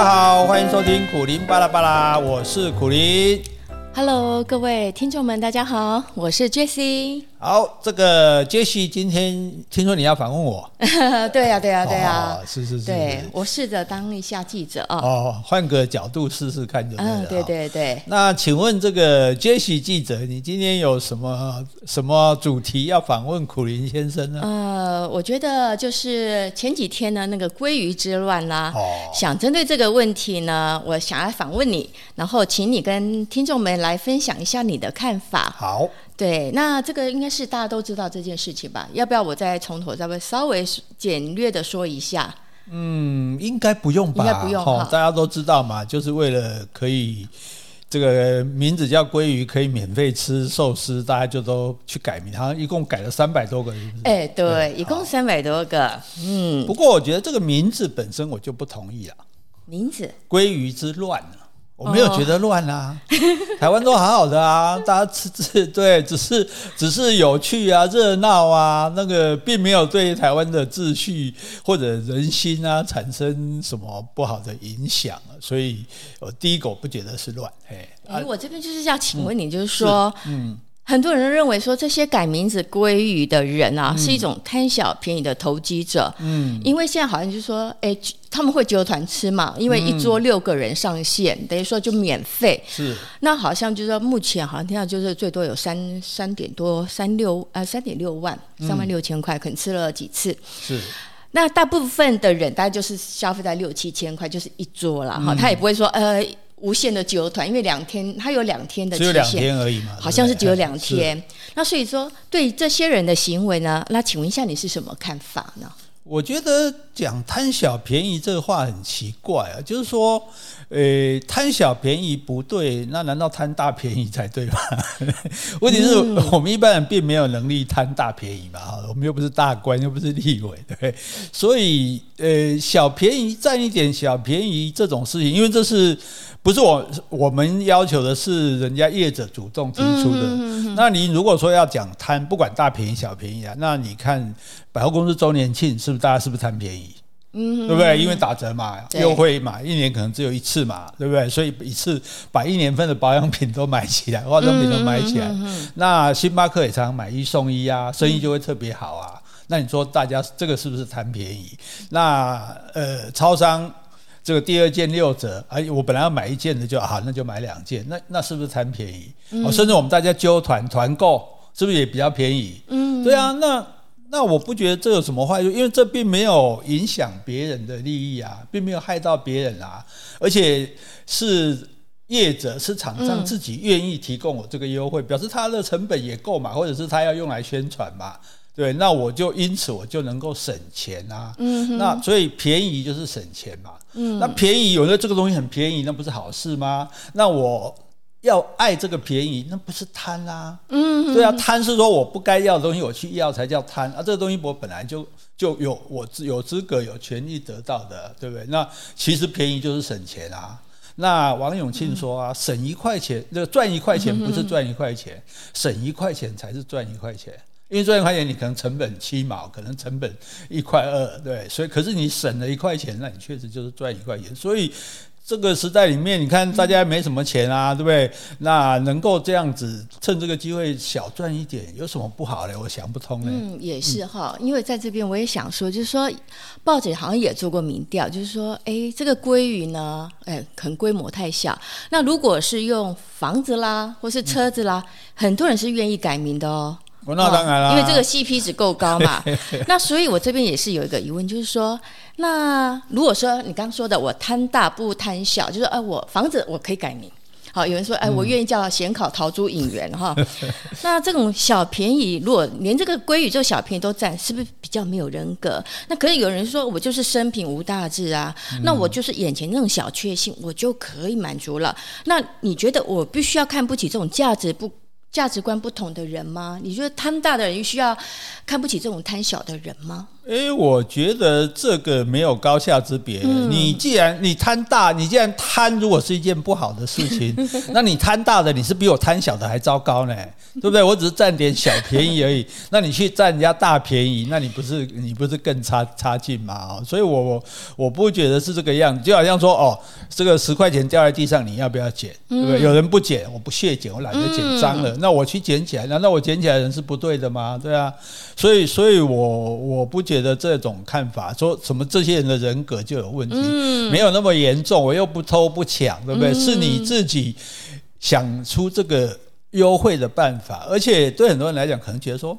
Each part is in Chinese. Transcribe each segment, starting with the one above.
大家好，欢迎收听苦林巴拉巴拉，我是苦林。Hello，各位听众们，大家好，我是 Jessie。好，这个杰西今天听说你要访问我，对呀、啊，对呀、啊，对呀、啊哦，是是是，对我试着当一下记者啊，哦，换个角度试试看就对了。嗯，对对对。那请问这个杰西记者，你今天有什么什么主题要访问苦林先生呢？呃，我觉得就是前几天呢，那个鲑鱼之乱啦、想针对这个问题呢，我想要访问你，然后请你跟听众们来分享一下你的看法。好。对，那这个应该是大家都知道这件事情吧？要不要我再从头再微稍微简略的说一下？嗯，应该不用吧？应该不用哈、哦，大家都知道嘛，就是为了可以这个名字叫鲑鱼，可以免费吃寿司，大家就都去改名，好像一共改了三百多个，是不是？哎，对，对一共三百多个。嗯，不过我觉得这个名字本身我就不同意了。名字？鲑鱼之乱。我没有觉得乱啊，台湾都好好的啊，大家吃吃对，只是只是有趣啊，热闹啊，那个并没有对台湾的秩序或者人心啊产生什么不好的影响，所以我第一个我不觉得是乱。哎，哎，我这边就是要请问你，就是说，嗯。很多人认为说，这些改名字鲑鱼的人啊，嗯、是一种贪小便宜的投机者。嗯，因为现在好像就是说，哎，他们会揪团吃嘛，因为一桌六个人上线，嗯、等于说就免费。是。那好像就是说，目前好像听到就是最多有三三点多三六呃三点六万三万六千块，可能吃了几次。是。那大部分的人大概就是消费在六七千块，就是一桌了哈，嗯、他也不会说呃。无限的揪团，因为两天，他有两天的期限，只有两天而已嘛，好像是只有两天。那所以说，对这些人的行为呢，那请问一下，你是什么看法呢？我觉得讲贪小便宜这个话很奇怪啊，就是说，呃，贪小便宜不对，那难道贪大便宜才对吗？问题是我们一般人并没有能力贪大便宜嘛，我们又不是大官，又不是立委，对，所以，呃，小便宜占一点小便宜这种事情，因为这是。不是我，我们要求的是人家业者主动提出的。嗯、那你如果说要讲贪，不管大便宜小便宜啊，那你看百货公司周年庆是不是大家是不是贪便宜？嗯，对不对？因为打折嘛，优惠嘛，一年可能只有一次嘛，对不对？所以一次把一年份的保养品都买起来，化妆品都买起来。那星巴克也常常买一送一啊，生意就会特别好啊。嗯、那你说大家这个是不是贪便宜？那呃，超商。这个第二件六折，哎，我本来要买一件的就好，那就买两件，那那是不是贪便宜？嗯、哦，甚至我们大家揪团团购，是不是也比较便宜？嗯，对啊，那那我不觉得这有什么坏处，因为这并没有影响别人的利益啊，并没有害到别人啊，而且是业者是厂商自己愿意提供我这个优惠，嗯、表示他的成本也够嘛，或者是他要用来宣传嘛。对，那我就因此我就能够省钱啊。嗯，那所以便宜就是省钱嘛。嗯，那便宜有的这个东西很便宜，那不是好事吗？那我要爱这个便宜，那不是贪啊。嗯哼，对啊，贪是说我不该要的东西我去要才叫贪啊。这个东西我本来就就有我有资格有权利得到的，对不对？那其实便宜就是省钱啊。那王永庆说啊，省一块钱，这个赚一块钱不是赚一块钱，省一块钱才是赚一块钱。因为赚一块钱，你可能成本七毛，可能成本一块二，对，所以可是你省了一块钱，那你确实就是赚一块钱。所以这个时代里面，你看大家没什么钱啊，对不对？那能够这样子趁这个机会小赚一点，有什么不好嘞？我想不通嘞。嗯，也是哈，因为在这边我也想说，就是说报纸好像也做过民调，就是说，哎，这个鲑鱼呢，哎，可能规模太小。那如果是用房子啦，或是车子啦，很多人是愿意改名的哦。哦，那当然了，因为这个 CP 值够高嘛。那所以，我这边也是有一个疑问，就是说，那如果说你刚刚说的，我贪大不贪小，就是哎，我房子我可以改名。好，有人说，哎，我愿意叫显考陶朱隐园哈。那这种小便宜，如果连这个鲑鱼这个小便宜都占，是不是比较没有人格？那可以有人说，我就是生平无大志啊，那我就是眼前那种小确幸，我就可以满足了。那你觉得我必须要看不起这种价值不？价值观不同的人吗？你觉得贪大的人需要看不起这种贪小的人吗？哎、欸，我觉得这个没有高下之别。嗯、你既然你贪大，你既然贪，如果是一件不好的事情，那你贪大的，你是比我贪小的还糟糕呢，对不对？我只是占点小便宜而已，那你去占人家大便宜，那你不是你不是更差差劲吗？所以我我我不觉得是这个样子，就好像说哦，这个十块钱掉在地上，你要不要捡？对不对？有人不捡，我不屑捡，我懒得捡，脏了，那我去捡起来，难道我捡起来人是不对的吗？对啊，所以所以我我不觉得。这种看法，说什么这些人的人格就有问题，没有那么严重。我又不偷不抢，对不对？是你自己想出这个优惠的办法，而且对很多人来讲，可能觉得说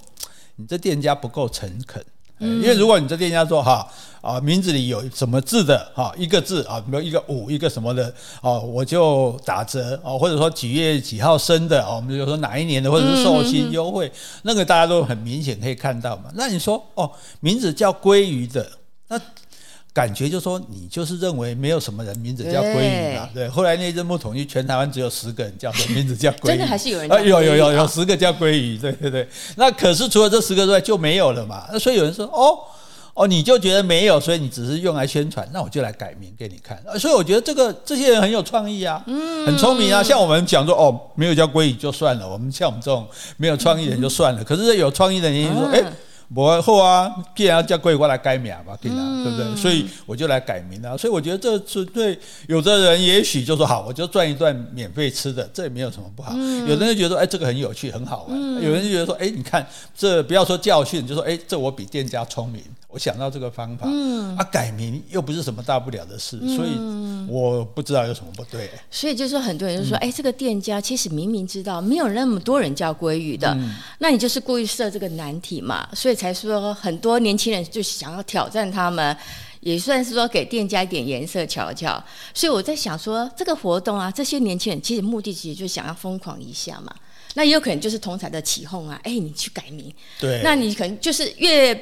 你这店家不够诚恳。因为如果你这店家说哈啊名字里有什么字的哈一个字啊，比如一个五一个什么的哦，我就打折哦，或者说几月几号生的哦，我们就说哪一年的，或者是寿星优惠，那个大家都很明显可以看到嘛。那你说哦，名字叫鲑鱼的那。感觉就是说，你就是认为没有什么人名字叫鲑鱼嘛？对，后来内政部统计，全台湾只有十个人叫做名字叫鲑鱼，真的还是有人？有有有有十个叫鲑鱼，对对对。那可是除了这十个之外就没有了嘛？那所以有人说，哦哦，你就觉得没有，所以你只是用来宣传，那我就来改名给你看。所以我觉得这个这些人很有创意啊，嗯，很聪明啊。像我们讲说，哦，没有叫鲑鱼就算了，我们像我们这种没有创意的人就算了。可是有创意的人说，哎。不后啊，既然要叫贵，我来改名吧，对吧？对不对？所以我就来改名了。所以我觉得这是对有的人也许就说好，我就赚一段免费吃的，这也没有什么不好。有的人就觉得说，哎，这个很有趣，很好玩。有人就觉得说，哎，你看这不要说教训，就说，哎，这我比店家聪明。我想到这个方法，嗯，啊，改名又不是什么大不了的事，所以我不知道有什么不对。所以就是说，很多人就说，哎，这个店家其实明明知道没有那么多人叫鲑鱼的，那你就是故意设这个难题嘛，所以才说很多年轻人就想要挑战他们，也算是说给店家一点颜色瞧瞧。所以我在想说，这个活动啊，这些年轻人其实目的其实就想要疯狂一下嘛，那也有可能就是同台的起哄啊，哎，你去改名，对，那你可能就是越。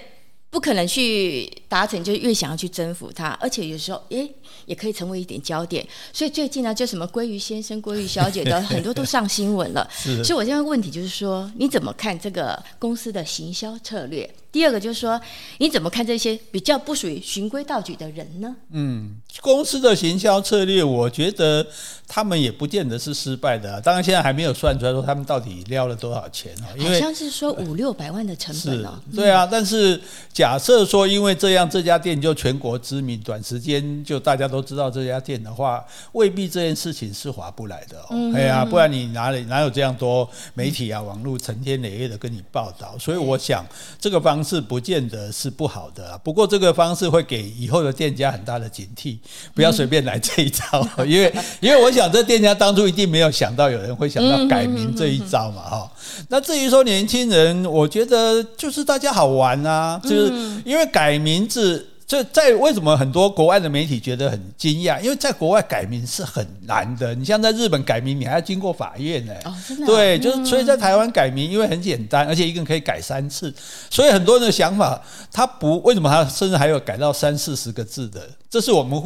不可能去达成，就越想要去征服他，而且有时候，诶，也可以成为一点焦点。所以最近呢，就什么鲑鱼先生、鲑鱼小姐的 很多都上新闻了。所以我现在问题就是说，你怎么看这个公司的行销策略？第二个就是说，你怎么看这些比较不属于循规蹈矩的人呢？嗯，公司的行销策略，我觉得他们也不见得是失败的啊。当然，现在还没有算出来说他们到底撩了多少钱啊？因为好像是说五六百万的成本哦。对啊，但是假设说因为这样，这家店就全国知名，短时间就大家都知道这家店的话，未必这件事情是划不来的哦。哎呀，不然你哪里哪有这样多媒体啊、网络成天累月的跟你报道？所以我想这个方。方式不见得是不好的，不过这个方式会给以后的店家很大的警惕，不要随便来这一招，因为因为我想这店家当初一定没有想到有人会想到改名这一招嘛，哈。那至于说年轻人，我觉得就是大家好玩啊，就是因为改名字。就在为什么很多国外的媒体觉得很惊讶？因为在国外改名是很难的。你像在日本改名，你还要经过法院呢。哦，真的。对，就是所以在台湾改名，因为很简单，而且一个人可以改三次，所以很多人的想法，他不为什么他甚至还有改到三四十个字的？这是我们，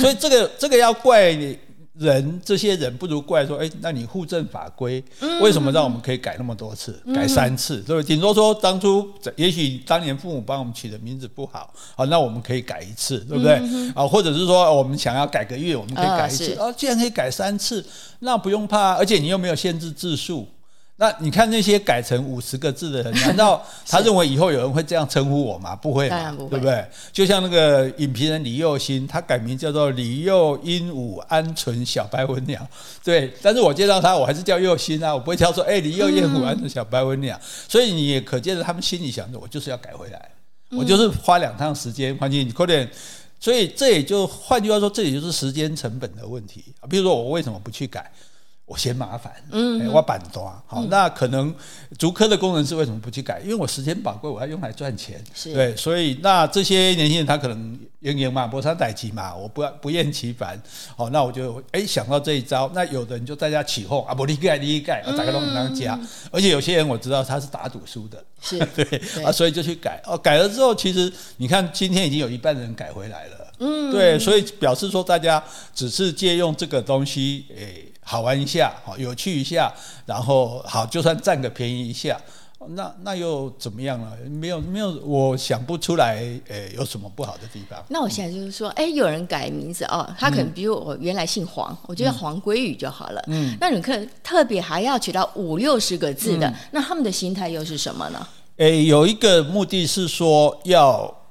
所以这个这个要怪你。人这些人不如怪说，哎，那你户政法规为什么让我们可以改那么多次，改三次，对不对？顶多说当初也许当年父母帮我们取的名字不好，好，那我们可以改一次，对不对？啊，或者是说我们想要改个月，我们可以改一次。哦，既然可以改三次，那不用怕，而且你又没有限制字数。那你看那些改成五十个字的人，难道他认为以后有人会这样称呼我吗？不会嘛，对不对？就像那个影评人李幼新，他改名叫做李幼鹦鹉鹌鹑小白文鸟，对。但是我见到他，我还是叫幼新啊，我不会叫说哎李幼鹦鹉鹌鹑小白文鸟。所以你也可见得，他们心里想着，我就是要改回来，我就是花两趟时间，环境快点。所以这也就换句话说，这也就是时间成本的问题啊。比如说我为什么不去改？我嫌麻烦，嗯，我板多好，那可能竹科的工程师为什么不去改？因为我时间宝贵，我要用来赚钱，是。对，所以那这些年轻人他可能赢赢嘛，搏杀歹棋嘛，我不不厌其烦，好，那我就哎想到这一招，那有的人就在家起哄啊，不立盖立盖，大家都很当家，而且有些人我知道他是打赌输的，是 对啊，所以就去改。哦，改了之后，其实你看今天已经有一半人改回来了，嗯，对，所以表示说大家只是借用这个东西，诶。好玩一下，好有趣一下，然后好，就算占个便宜一下，那那又怎么样了？没有没有，我想不出来，诶，有什么不好的地方？那我现在就是说，哎，有人改名字哦，他可能比如我原来姓黄，嗯、我就叫黄鲑鱼就好了。嗯，那你可能特别还要取到五六十个字的，嗯、那他们的心态又是什么呢？诶，有一个目的是说要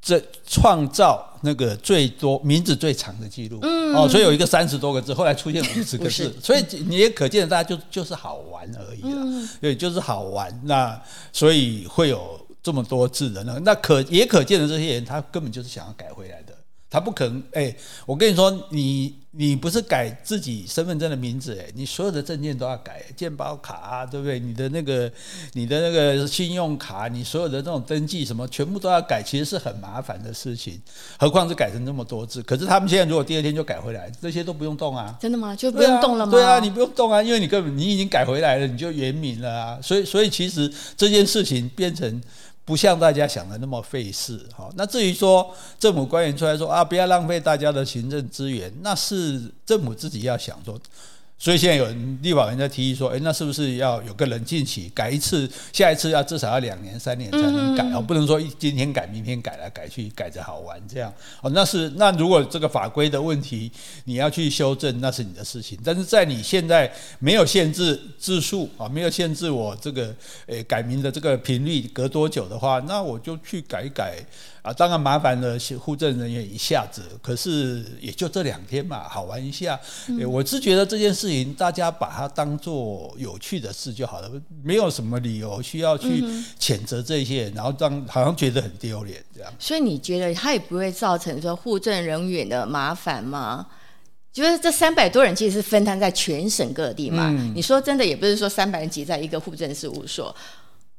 这创造。那个最多名字最长的记录，嗯、哦，所以有一个三十多个字，后来出现五十个字，所以你也可见大家就就是好玩而已了，对、嗯，就是好玩。那所以会有这么多字的那那可也可见的这些人，他根本就是想要改回来的。他不可能哎、欸，我跟你说，你你不是改自己身份证的名字哎、欸，你所有的证件都要改，健保卡啊，对不对？你的那个你的那个信用卡，你所有的这种登记什么，全部都要改，其实是很麻烦的事情。何况是改成这么多字，可是他们现在如果第二天就改回来，这些都不用动啊。真的吗？就不用动了吗？对啊，对啊，你不用动啊，因为你根本你已经改回来了，你就原名了啊。所以所以其实这件事情变成。不像大家想的那么费事，哈。那至于说政府官员出来说啊，不要浪费大家的行政资源，那是政府自己要想说。所以现在有人立法人在提议说，哎，那是不是要有个冷静期，改一次，下一次要至少要两年、三年才能改哦，不能说今天改，明天改来改去，改着好玩这样哦。那是那如果这个法规的问题你要去修正，那是你的事情。但是在你现在没有限制字数啊，没有限制我这个诶改名的这个频率隔多久的话，那我就去改一改。啊，当然麻烦了护证人员一下子，可是也就这两天嘛，好玩一下。嗯、我是觉得这件事情，大家把它当做有趣的事就好了，没有什么理由需要去谴责这些人，然后让好像觉得很丢脸这样。所以你觉得他也不会造成说户政人员的麻烦吗？就是这三百多人其实是分摊在全省各地嘛。嗯、你说真的，也不是说三百人挤在一个户政事务所。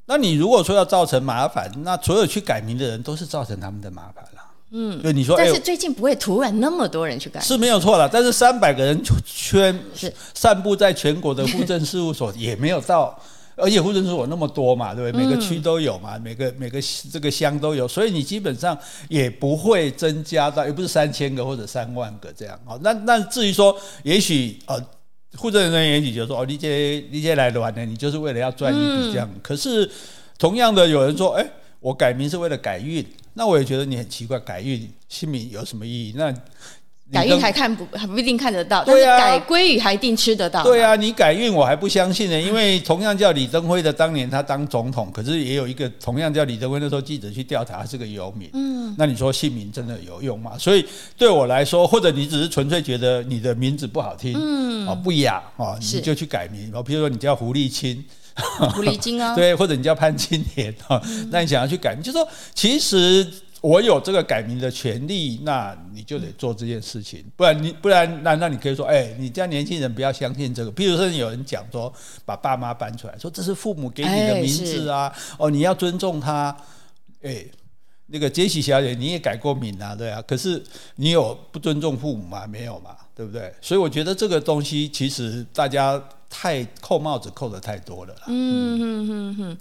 那你如果说要造成麻烦，那所有去改名的人都是造成他们的麻烦了。嗯，就你说，但是最近不会突然那么多人去改名，是没有错了。但是三百个人圈是散布在全国的户政事务所 也没有到，而且户政事务所那么多嘛，对不对？每个区都有嘛，每个每个这个乡都有，所以你基本上也不会增加到，也不是三千个或者三万个这样。哦，那那至于说，也许呃。户政人员也许就说：“哦，你这你这来玩呢，你就是为了要赚一笔这样。嗯”可是，同样的，有人说：“哎，我改名是为了改运。”那我也觉得你很奇怪，改运姓名有什么意义？那。改运还看不还不一定看得到，对啊，但是改鲑鱼还一定吃得到。对啊，你改运我还不相信呢，因为同样叫李登辉的，当年他当总统，可是也有一个同样叫李登辉那时候，记者去调查，他是个游民。嗯，那你说姓名真的有用吗？所以对我来说，或者你只是纯粹觉得你的名字不好听，嗯，啊不雅啊，你就去改名。比如说你叫胡立青，胡立青啊，对，或者你叫潘金莲啊，那你想要去改名，就说其实。我有这个改名的权利，那你就得做这件事情，不然你不然那那你可以说，哎、欸，你家年轻人不要相信这个。譬如说，有人讲说，把爸妈搬出来，说这是父母给你的名字啊，哎、哦，你要尊重他。哎、欸，那个杰西小姐，你也改过名啊，对啊，可是你有不尊重父母吗？没有嘛，对不对？所以我觉得这个东西其实大家。太扣帽子扣的太多了。嗯哼哼哼，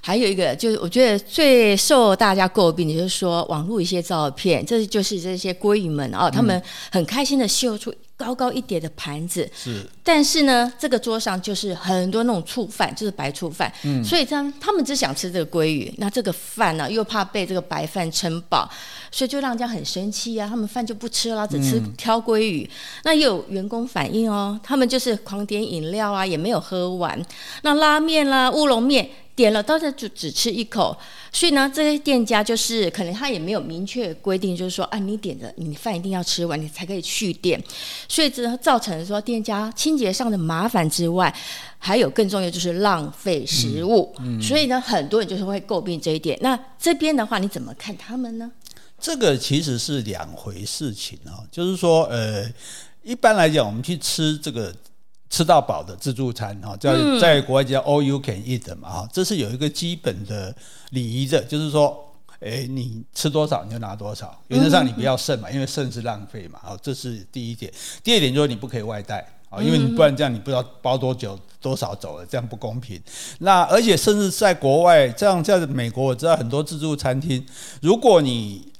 还有一个就是，我觉得最受大家诟病的就是说，网络一些照片，这就是这些闺女们啊、哦，他们很开心的秀出高高一点的盘子。是，但是呢，这个桌上就是很多那种醋饭，就是白醋饭。嗯，所以他们他们只想吃这个鲑鱼，那这个饭呢，又怕被这个白饭撑饱，所以就让人家很生气啊。他们饭就不吃了，只吃挑鲑鱼。嗯、那又有员工反映哦，他们就是狂点饮料。啊，也没有喝完。那拉面啦、乌龙面点了，到时就只吃一口。所以呢，这些店家就是可能他也没有明确规定，就是说，啊，你点的你饭一定要吃完，你才可以续店。所以这造成说店家清洁上的麻烦之外，还有更重要就是浪费食物。嗯嗯、所以呢，很多人就是会诟病这一点。那这边的话，你怎么看他们呢？这个其实是两回事情啊，就是说，呃，一般来讲，我们去吃这个。吃到饱的自助餐哈，在在国外叫 all you can eat 的嘛哈，这是有一个基本的礼仪的，就是说，诶，你吃多少你就拿多少，原则上你不要剩嘛，因为剩是浪费嘛，好，这是第一点。第二点就是你不可以外带啊，因为你不然这样你不知道包多久多少走了，这样不公平。那而且甚至在国外，这样在美国我知道很多自助餐厅，如果你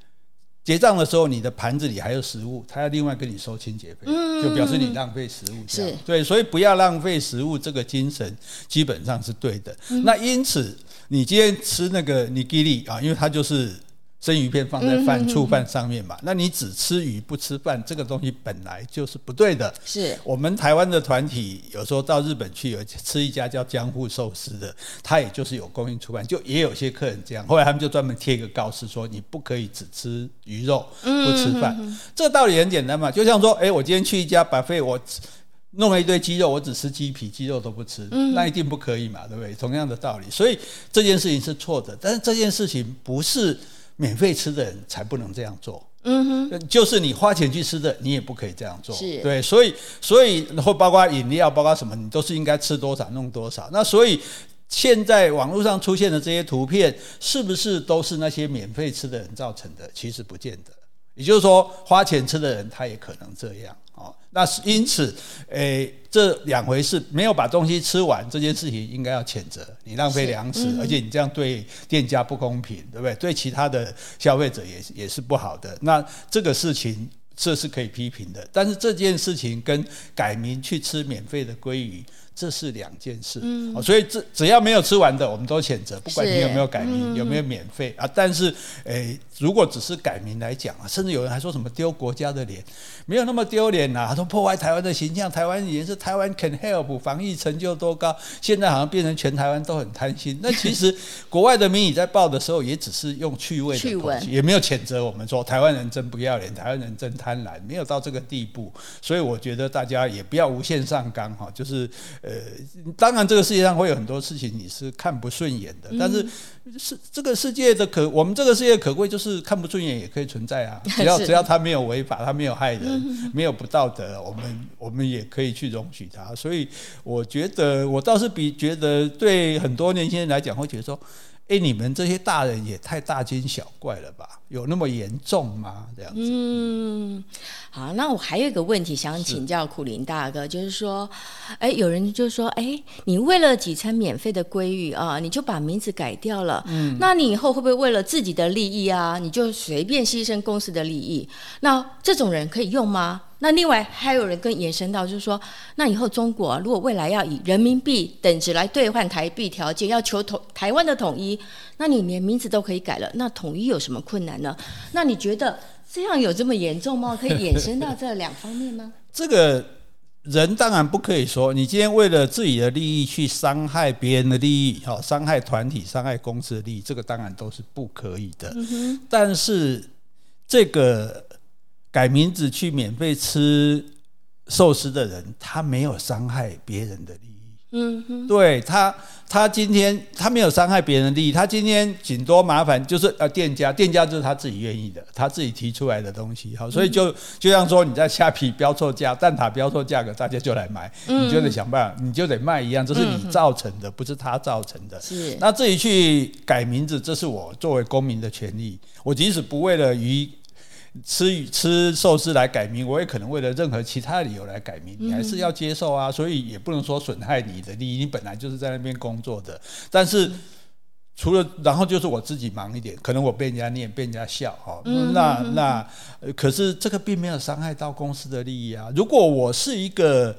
结账的时候，你的盘子里还有食物，他要另外跟你收清洁费，嗯、就表示你浪费食物。是，对，所以不要浪费食物，这个精神基本上是对的。嗯、那因此，你今天吃那个尼基利啊，因为它就是。生鱼片放在饭醋饭上面嘛？那你只吃鱼不吃饭，这个东西本来就是不对的。是我们台湾的团体有时候到日本去，有吃一家叫江户寿司的，他也就是有供应出饭，就也有些客人这样。后来他们就专门贴一个告示说，你不可以只吃鱼肉不吃饭。这个道理很简单嘛，就像说，哎，我今天去一家 buffet，我弄了一堆鸡肉，我只吃鸡皮，鸡肉都不吃，那一定不可以嘛，对不对？同样的道理，所以这件事情是错的。但是这件事情不是。免费吃的人才不能这样做，嗯哼，就是你花钱去吃的，你也不可以这样做，是。对，所以所以或包括饮料，包括什么，你都是应该吃多少弄多少。那所以现在网络上出现的这些图片，是不是都是那些免费吃的人造成的？其实不见得，也就是说，花钱吃的人他也可能这样。哦，那是因此，诶、欸，这两回事，没有把东西吃完这件事情，应该要谴责你浪费粮食，嗯、而且你这样对店家不公平，对不对？对其他的消费者也也是不好的。那这个事情这是可以批评的，但是这件事情跟改名去吃免费的鲑鱼。这是两件事，嗯，所以这只要没有吃完的，我们都谴责，不管你有没有改名，有没有免费啊。但是，诶，如果只是改名来讲啊，甚至有人还说什么丢国家的脸，没有那么丢脸呐，都破坏台湾的形象。台湾也是台湾 can help，防疫成就多高，现在好像变成全台湾都很贪心。那其实 国外的媒体在报的时候，也只是用趣味的东西，也没有谴责我们说台湾人真不要脸，台湾人真贪婪，没有到这个地步。所以我觉得大家也不要无限上纲哈，就是。呃，当然，这个世界上会有很多事情你是看不顺眼的，但是是这个世界的可，我们这个世界可贵就是看不顺眼也可以存在啊，只要只要他没有违法，他没有害人，没有不道德，我们我们也可以去容许他。所以我觉得，我倒是比觉得对很多年轻人来讲会觉得说。哎，你们这些大人也太大惊小怪了吧？有那么严重吗？这样子。嗯，好，那我还有一个问题想请教苦林大哥，是就是说，哎，有人就说，哎，你为了几餐免费的鲑鱼啊，你就把名字改掉了。嗯，那你以后会不会为了自己的利益啊，你就随便牺牲公司的利益？那这种人可以用吗？那另外还有人更延伸到，就是说，那以后中国如果未来要以人民币等值来兑换台币条件，要求统台湾的统一，那你连名字都可以改了，那统一有什么困难呢？那你觉得这样有这么严重吗？可以延伸到这两方面吗？这个人当然不可以说，你今天为了自己的利益去伤害别人的利益，好，伤害团体、伤害公司的利益，这个当然都是不可以的。嗯哼。但是这个。改名字去免费吃寿司的人，他没有伤害别人的利益。嗯哼，对他，他今天他没有伤害别人的利益，他今天仅多麻烦就是呃店家，店家就是他自己愿意的，他自己提出来的东西。好，所以就就像说你在虾皮标错价，蛋挞标错价格，大家就来买，你就得想办法，你就得卖一样，这是你造成的，不是他造成的。是，那自己去改名字，这是我作为公民的权利。我即使不为了鱼。吃吃寿司来改名，我也可能为了任何其他理由来改名，你还是要接受啊，所以也不能说损害你的利益，你本来就是在那边工作的。但是除了，然后就是我自己忙一点，可能我被人家念，被人家笑哈，那那可是这个并没有伤害到公司的利益啊。如果我是一个。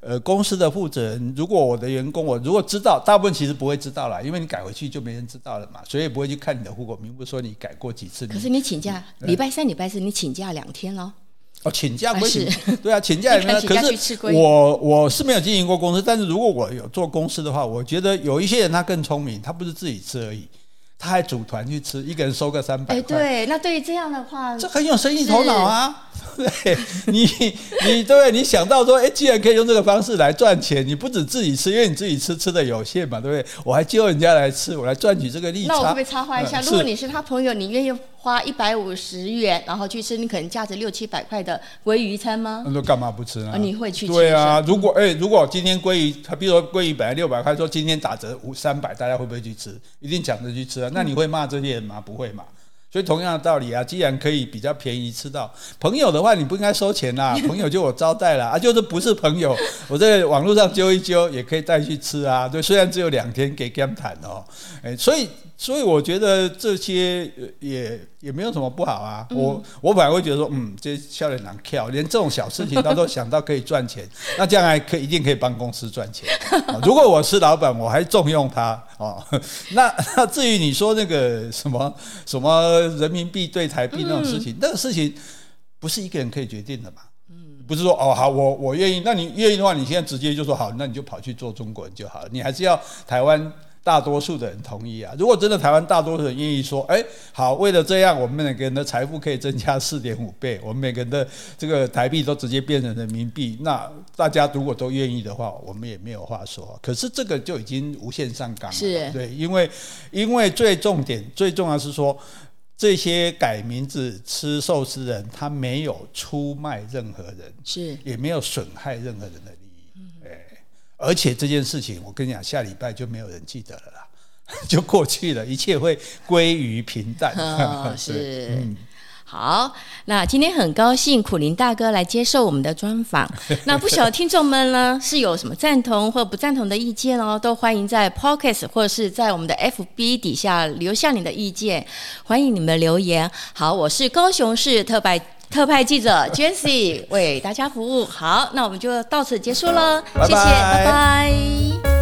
呃，公司的负责人，如果我的员工，我如果知道，大部分其实不会知道了，因为你改回去就没人知道了嘛，所以也不会去看你的户口名簿，说你改过几次。可是你请假，礼拜三、礼拜四你请假两天喽？哦，请假不是？对啊，请假也没有。可是我我是没有经营过公司，但是如果我有做公司的话，我觉得有一些人他更聪明，他不是自己吃而已。他还组团去吃，一个人收个三百块。哎，对，那对于这样的话，这很有生意头脑啊！对，你你对，你想到说，哎，既然可以用这个方式来赚钱，你不止自己吃，因为你自己吃吃的有限嘛，对不对？我还叫人家来吃，我来赚取这个利差。那我会不会插话一下？如果你是他朋友，你愿意花一百五十元，然后去吃你可能价值六七百块的鲑鱼餐吗？那干嘛不吃呢？你会去吃？对啊，如果哎，如果今天鲑鱼，他比如说鲑鱼本来六百块，说今天打折五三百，大家会不会去吃？一定抢着去吃啊！那你会骂这些人吗？不会嘛。所以同样的道理啊，既然可以比较便宜吃到朋友的话，你不应该收钱啦。朋友就我招待了啊，就是不是朋友，我在网络上揪一揪也可以带去吃啊。对，虽然只有两天给 game 谈哦，哎，所以所以我觉得这些也也没有什么不好啊。嗯、我我反而会觉得说，嗯，这少年郎巧，连这种小事情他都想到可以赚钱，那将来可以一定可以帮公司赚钱。如果我是老板，我还重用他哦。那那至于你说那个什么什么人民币对台币那种事情，嗯、那个事情不是一个人可以决定的嘛。不是说哦好，我我愿意，那你愿意的话，你现在直接就说好，那你就跑去做中国人就好了。你还是要台湾大多数的人同意啊。如果真的台湾大多数人愿意说，哎，好，为了这样，我们每个人的财富可以增加四点五倍，我们每个人的这个台币都直接变成人民币，那大家如果都愿意的话，我们也没有话说。可是这个就已经无限上纲了，是，对，因为因为最重点最重要是说。这些改名字吃寿司人，他没有出卖任何人，是也没有损害任何人的而且这件事情，我跟你讲，下礼拜就没有人记得了啦，就过去了，一切会归于平淡。哦、是。嗯好，那今天很高兴苦林大哥来接受我们的专访。那不晓得听众们呢是有什么赞同或不赞同的意见哦，都欢迎在 Podcast 或者是在我们的 FB 底下留下你的意见，欢迎你们留言。好，我是高雄市特派特派记者 Jessy 为大家服务。好，那我们就到此结束了，拜拜谢谢，拜拜。